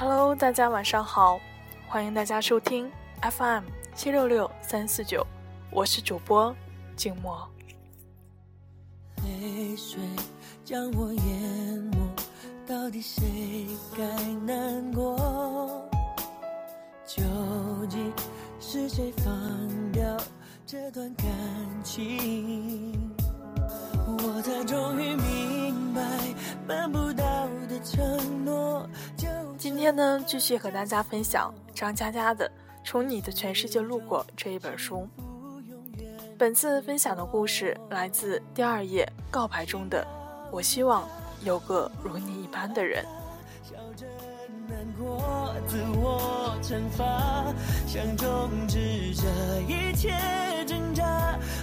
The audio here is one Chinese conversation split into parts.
Hello，大家晚上好，欢迎大家收听 FM 七六六三四九，我是主播静默。泪水将我淹没，到底谁该难过？究竟是谁放掉这段感情？我才终于明白，办不。今天呢，继续和大家分享张嘉佳的《从你的全世界路过》这一本书。本次分享的故事来自第二页告白中的“我希望有个如你一般的人”。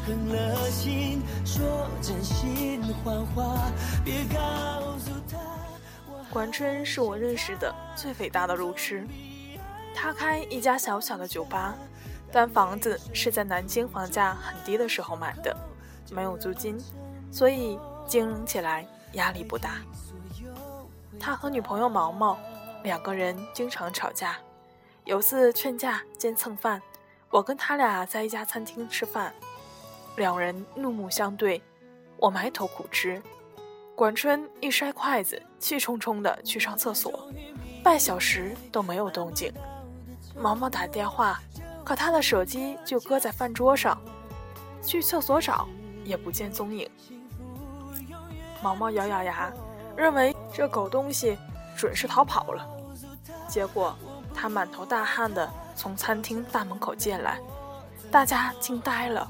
狠了心，说真心谎话，别告诉管春是我认识的最伟大的路痴，他开一家小小的酒吧。但房子是在南京房价很低的时候买的，没有租金，所以经营起来压力不大。他和女朋友毛毛两个人经常吵架，有次劝架兼蹭饭，我跟他俩在一家餐厅吃饭，两人怒目相对，我埋头苦吃。管春一摔筷子，气冲冲的去上厕所，半小时都没有动静。毛毛打电话。可他的手机就搁在饭桌上，去厕所找也不见踪影。毛毛咬咬牙，认为这狗东西准是逃跑了。结果他满头大汗的从餐厅大门口进来，大家惊呆了。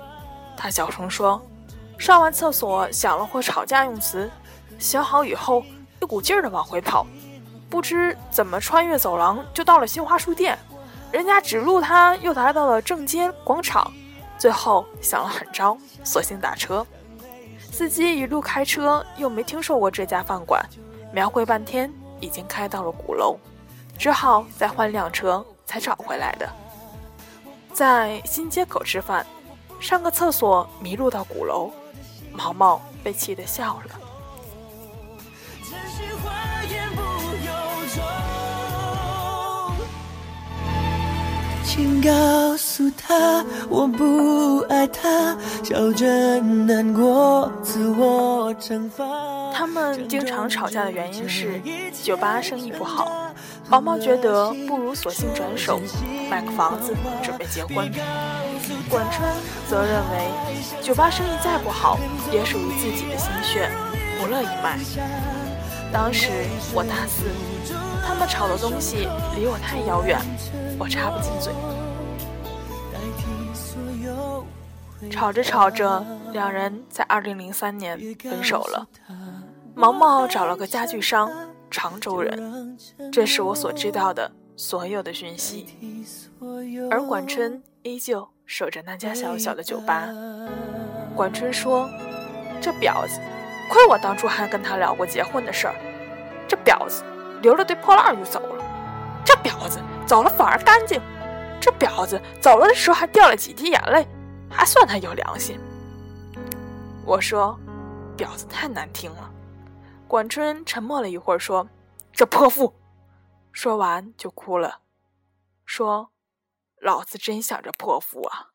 他小声说：“上完厕所想了会吵架用词，想好以后一股劲儿的往回跑，不知怎么穿越走廊就到了新华书店。”人家指路，他又来到了正街广场，最后想了狠招，索性打车。司机一路开车，又没听说过这家饭馆，描绘半天，已经开到了鼓楼，只好再换辆车才找回来的。在新街口吃饭，上个厕所迷路到鼓楼，毛毛被气得笑了。请告诉他我不爱他，笑着难过，自我惩罚。他们经常吵架的原因是酒吧生意不好，毛毛觉得不如索性转手买个房子准备结婚。管春则认为酒吧生意再不好，也属于自己的心血，不乐意卖。当时我大四，他们吵的东西离我太遥远。我插不进嘴。吵着吵着，两人在二零零三年分手了。毛毛找了个家具商，常州人。这是我所知道的所有的讯息。而管春依旧守着那家小小的酒吧。管春说：“这婊子，亏我当初还跟他聊过结婚的事儿。这婊子留了堆破烂就走了。这婊子。”走了反而干净，这婊子走了的时候还掉了几滴眼泪，还算他有良心。我说，婊子太难听了。管春沉默了一会儿，说：“这泼妇。”说完就哭了，说：“老子真想着泼妇啊。”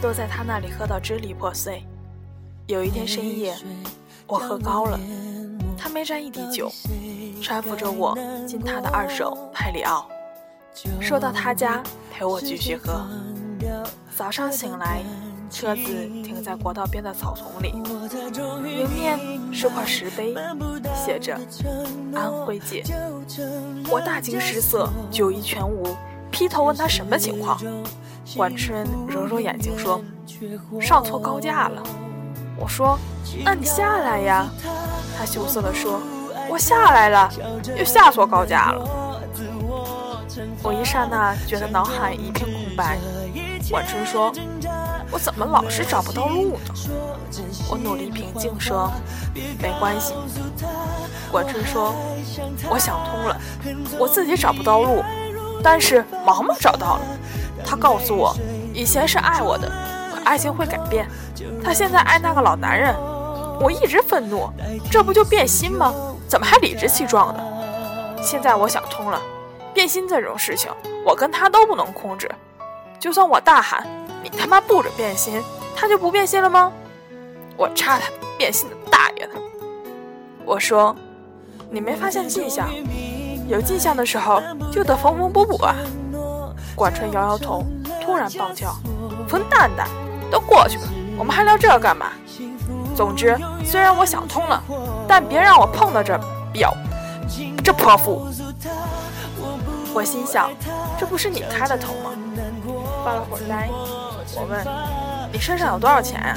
都在他那里喝到支离破碎。有一天深夜，我喝高了，他没沾一滴酒，搀扶着我进他的二手派里奥，说到他家陪我继续喝。早上醒来，车子停在国道边的草丛里，迎面是块石碑，写着“安徽界”。我大惊失色，酒意全无，劈头问他什么情况。管春揉揉眼睛说：“上错高架了。”我说：“那你下来呀。”他羞涩地说：“我下来了，又下错高架了。”我一刹那觉得脑海一片空白。管春说：“我怎么老是找不到路呢？我努力平静说：“没关系。”管春说：“我想通了，我自己找不到路，但是毛毛找到了。他告诉我，以前是爱我的，可爱情会改变。他现在爱那个老男人。我一直愤怒，这不就变心吗？怎么还理直气壮的？现在我想通了，变心这种事情，我跟他都不能控制。就算我大喊。”你他妈不准变心，他就不变心了吗？我插他变心的大爷的！我说，你没发现迹象？有迹象的时候就得缝缝补补啊！管春摇摇头，突然暴叫：“混蛋蛋，都过去了，我们还聊这干嘛？总之，虽然我想通了，但别让我碰到这婊，这泼妇！”我心想，这不是你开的头吗？发了会儿呆。我问你身上有多少钱啊？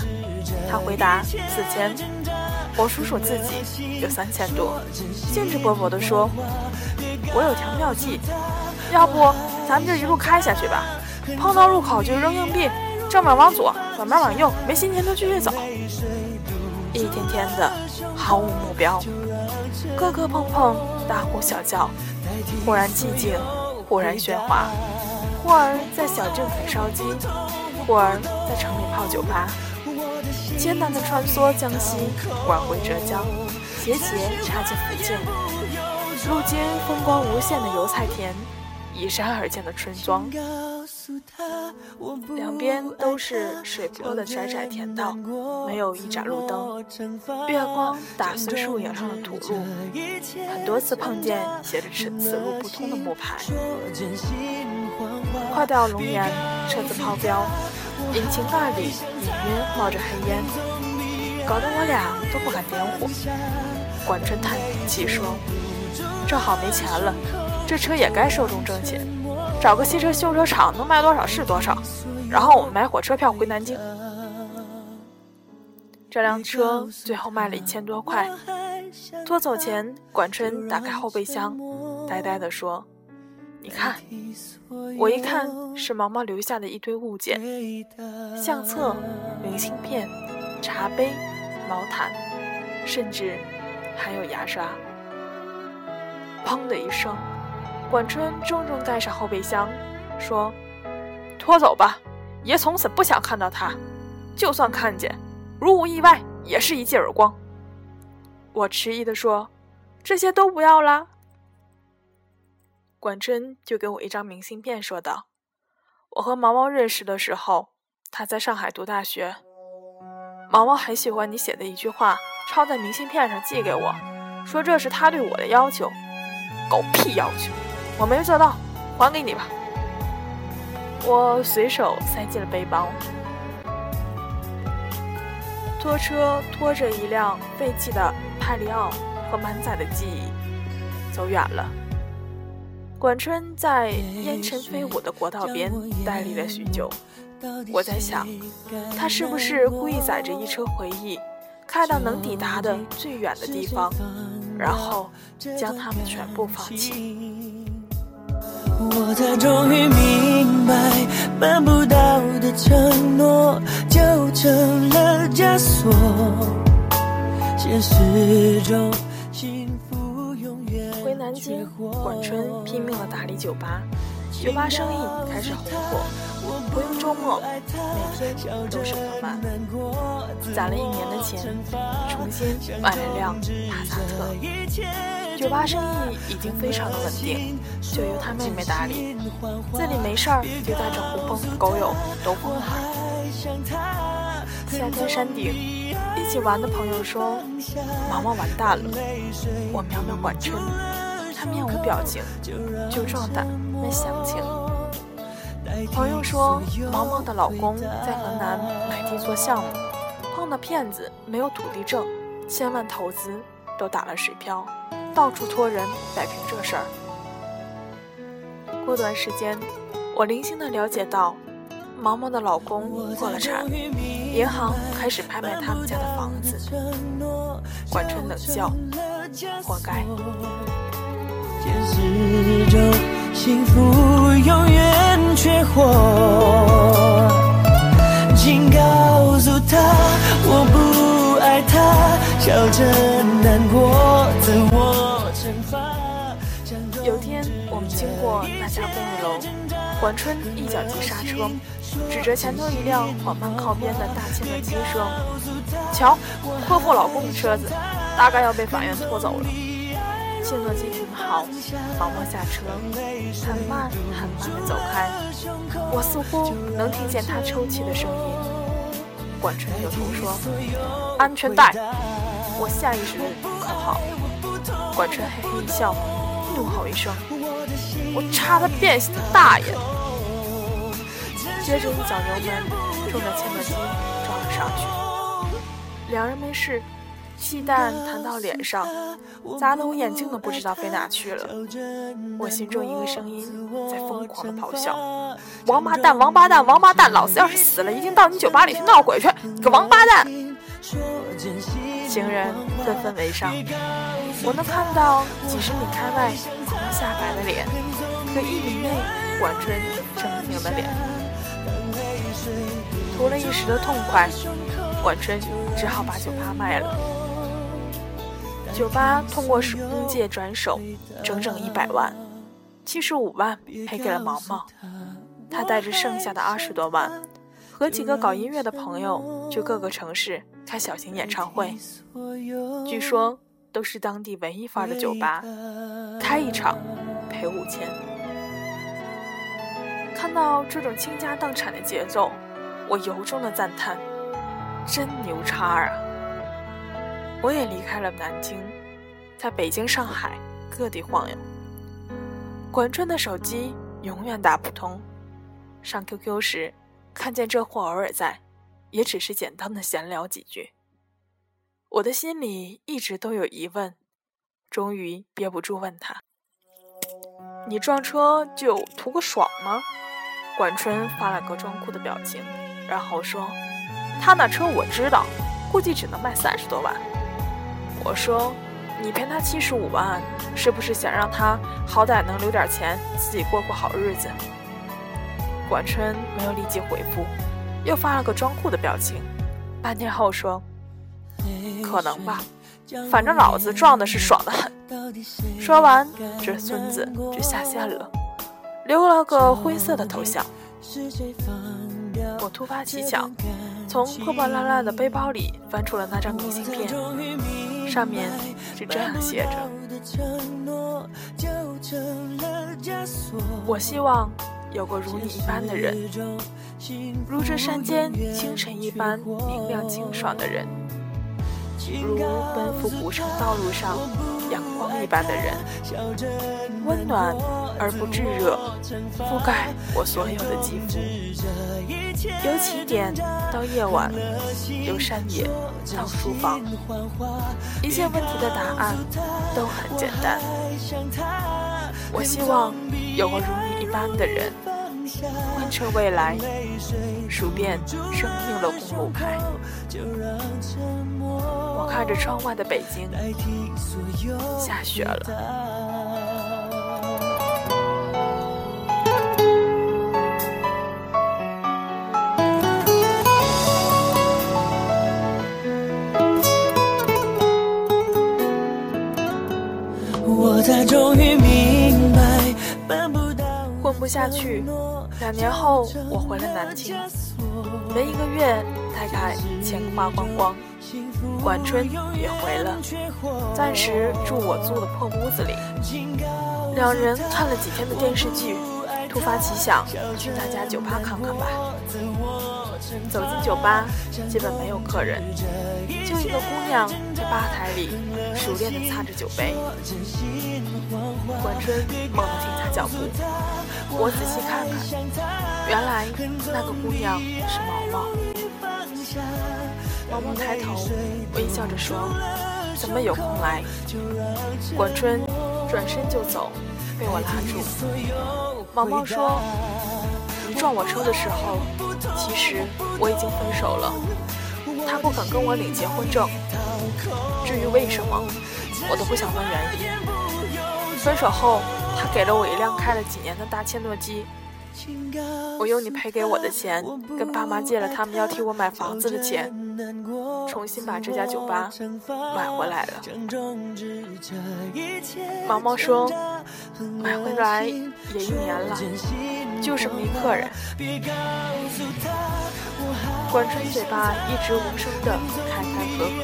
他回答四千。我数数自己有三千多，兴致勃勃地说：“我有条妙计，要不咱们就一路开下去吧？碰到路口就扔硬币，正面往左，反面往右，没心情就继续走。一天天的毫无目标，磕磕碰碰，大呼小叫，忽然寂静，忽然喧哗，忽而在小镇啃烧鸡。”忽而在城里泡酒吧，艰难地穿梭江西，拐回浙江，斜斜插进福建，路经风光无限的油菜田，依山而建的村庄，两边都是水坡的窄窄田道，没有一盏路灯，月光打碎树影上的土路，很多次碰见写着“此路不通”的木牌。快到龙岩，车子抛标。引擎盖里隐约冒着黑烟，搞得我俩都不敢点火。管春叹气说：“正好没钱了，这车也该寿终正寝，找个汽车修车厂，能卖多少是多少。然后我们买火车票回南京。”这辆车最后卖了一千多块。拖走前，管春打开后备箱，呆呆地说。你看，我一看是毛毛留下的一堆物件：相册、明信片、茶杯、毛毯，甚至还有牙刷。砰的一声，管春重重盖上后备箱，说：“拖走吧，爷从此不想看到他。就算看见，如无意外，也是一记耳光。”我迟疑地说：“这些都不要啦。”管春就给我一张明信片，说道：“我和毛毛认识的时候，他在上海读大学。毛毛很喜欢你写的一句话，抄在明信片上寄给我，说这是他对我的要求。狗屁要求，我没做到，还给你吧。”我随手塞进了背包。拖车拖着一辆废弃的派利奥和满载的记忆，走远了。管春在烟尘飞舞的国道边呆立了许久，我在想，他是不是故意载着一车回忆，开到能抵达的最远的地方，然后将他们全部放弃。我才终于明白，办不到的承诺就成了枷锁，现实中。南京，管春拼命的打理酒吧，酒吧生意开始红火。不用周末，每天都是客满。攒了一年的钱，重新买了辆帕萨特。酒吧生意已经非常的稳定，就由他妹妹打理。自己没事儿就带着狐朋狗友都疯玩。夏天山顶，一起玩的朋友说：“毛毛完蛋了。”我苗苗管面无表情，就壮胆没详情。朋友说，毛毛的老公在河南买地做项目，碰到骗子，没有土地证，千万投资都打了水漂，到处托人摆平这事儿。过段时间，我零星的了解到，毛毛的老公破了产，银行开始拍卖他们家的房子。管春冷笑，活该。掩饰着幸福永远有天，我们经过那家公寓楼，缓春一脚急刹车，指着前头一辆缓慢靠边的大庆的车声，瞧，霍霍老公的车子大概要被法院拖走了。切诺基停好，毛毛下车，很慢很慢地走开。我似乎能听见他抽泣的声音。管春扭头说：“安全带！”我下意识地扣好。管春嘿嘿一笑，怒吼一声：“我插他变形大爷！”接着一脚油门，冲着切诺基撞了上去。两人没事。气弹弹到脸上，砸得我眼睛都不知道飞哪去了。我心中一个声音在疯狂的咆哮：“王八蛋，王八蛋，王八蛋！老子要是死了，一定到你酒吧里去闹鬼去！你个王八蛋！”行人纷纷围上，我能看到几十米开外王下白的脸和一米内管春狰狞的脸，图了一时的痛快，管春只好把酒吧卖了。酒吧通过中介转手，整整一百万，七十五万赔给了毛毛。他带着剩下的二十多万，和几个搞音乐的朋友去各个城市开小型演唱会，据说都是当地文艺范的酒吧，开一场赔五千。看到这种倾家荡产的节奏，我由衷的赞叹：真牛叉啊！我也离开了南京，在北京、上海各地晃悠。管春的手机永远打不通，上 QQ 时看见这货偶尔在，也只是简单的闲聊几句。我的心里一直都有疑问，终于憋不住问他：“你撞车就图个爽吗？”管春发了个装酷的表情，然后说：“他那车我知道，估计只能卖三十多万。”我说：“你赔他七十五万，是不是想让他好歹能留点钱，自己过过好日子？”管春没有立即回复，又发了个装酷的表情。半天后说：“可能吧，反正老子撞的是爽的很。”说完，这孙子就下线了，留了个灰色的头像。我突发奇想，从破破烂烂的背包里翻出了那张明信片，上面是这样写着：“我希望有个如你一般的人，如这山间清晨一般明亮清爽的人。”如奔赴古城道路上阳光一般的人，温暖而不炙热，覆盖我所有的肌肤。由起点到夜晚，由山野到书房，一切问题的答案都很简单。我希望有个如你一般的人，贯彻未来，数遍生命的公路牌。我看着窗外的北京，下雪了。我才终于明白，混不下去。两年后，我回了南京，没一个月，太太钱花光光。管春也回了，暂时住我租的破屋子里。两人看了几天的电视剧，突发奇想去那家酒吧看看吧。走进酒吧，基本没有客人，就一个姑娘在吧台里熟练地擦着酒杯。管春猛地停下脚步，我仔细看看，原来那个姑娘是毛毛。毛毛抬头，微笑着说：“怎么有空来？”管春转身就走，被我拉住。毛毛说：“你撞我车的时候，其实我已经分手了。他不肯跟我领结婚证。至于为什么，我都不想问原因。分手后，他给了我一辆开了几年的大切诺基。”我用你赔给我的钱，跟爸妈借了他们要替我买房子的钱，重新把这家酒吧买回来了。毛毛说：“买回来也一年了，就是没客人。”管春嘴巴一直无声的开开合合，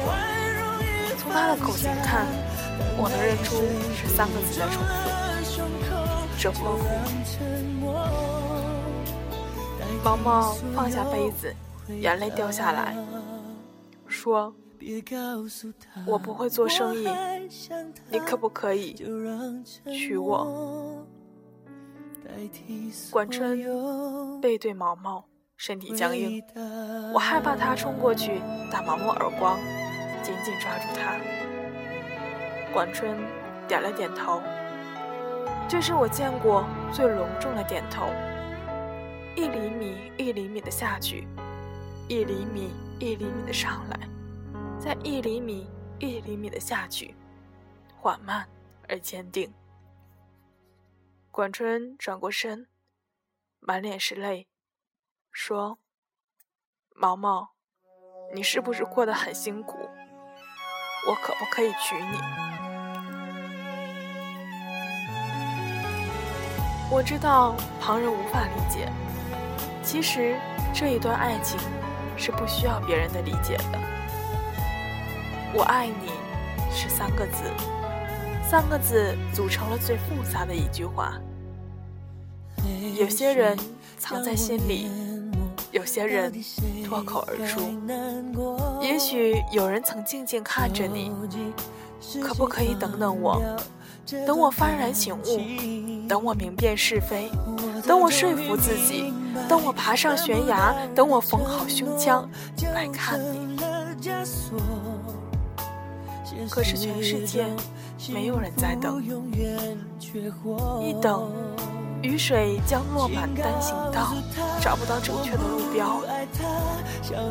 从他的口型看，我能认出是三个字在重复：折破夫。毛毛放下杯子，眼泪掉下来，说：“我不会做生意，你可不可以娶我？”管春背对毛毛，身体僵硬，我害怕他冲过去打毛毛耳光，紧紧抓住他。管春点了点头，这是我见过最隆重的点头。一厘米一厘米的下去，一厘米一厘米的上来，再一厘米一厘米的下去，缓慢而坚定。管春转过身，满脸是泪，说：“毛毛，你是不是过得很辛苦？我可不可以娶你？”我知道旁人无法理解。其实这一段爱情是不需要别人的理解的。我爱你是三个字，三个字组成了最复杂的一句话。有些人藏在心里，有些人脱口而出。也许有人曾静静看着你，可不可以等等我？等我幡然醒悟，等我明辨是非，等我说服自己。等我爬上悬崖，等我缝好胸腔来看你。可是全世界没有人在等，一等，雨水将落满单行道，找不到正确的路标；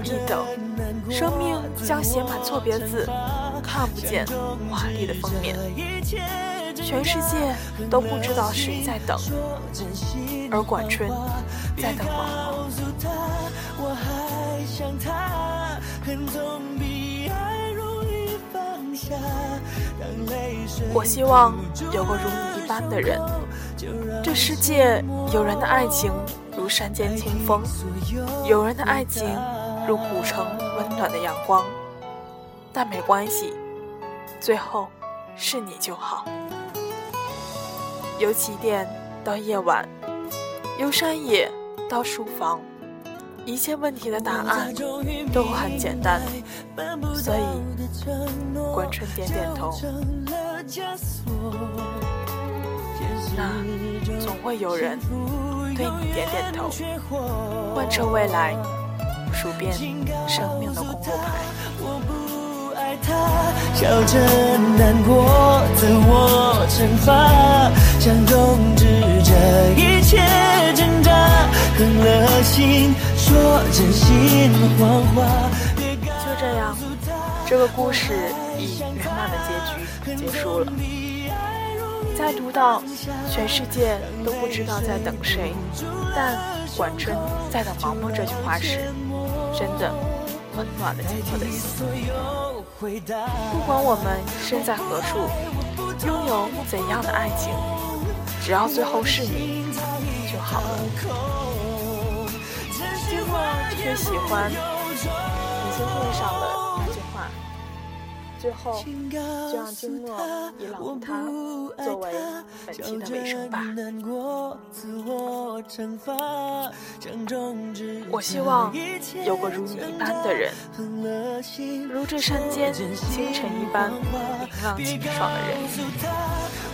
一等，生命将写满错别字，看不见华丽的封面。全世界都不知道谁在等，而管春在等毛毛。我希望有个如你一般的人，这世界有人的爱情如山间清风，有人的爱情如古城温暖的阳光，但没关系，最后是你就好。由起点到夜晚，由山野到书房，一切问题的答案都很简单，所以关春点点头。那总会有人对你点点头，贯彻未来，数遍生命的公路牌。他笑着难过，自我惩罚，想终止这一切挣扎，狠了心说真心谎话。就这样，这个故事以圆满的结局结束了。在读到全世界都不知道在等谁，但管春在等毛毛这句话时，真的温暖了我的心。不管我们身在何处，拥有怎样的爱情，只要最后是你就好了。今后特别喜欢明星会上的。最后，就让金诺以朗读它作为本期的尾声吧。我希望有个如你一般的人，如这山间清晨一般明朗清爽的人，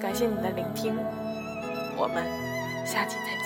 感谢你的聆听，我们下期再见。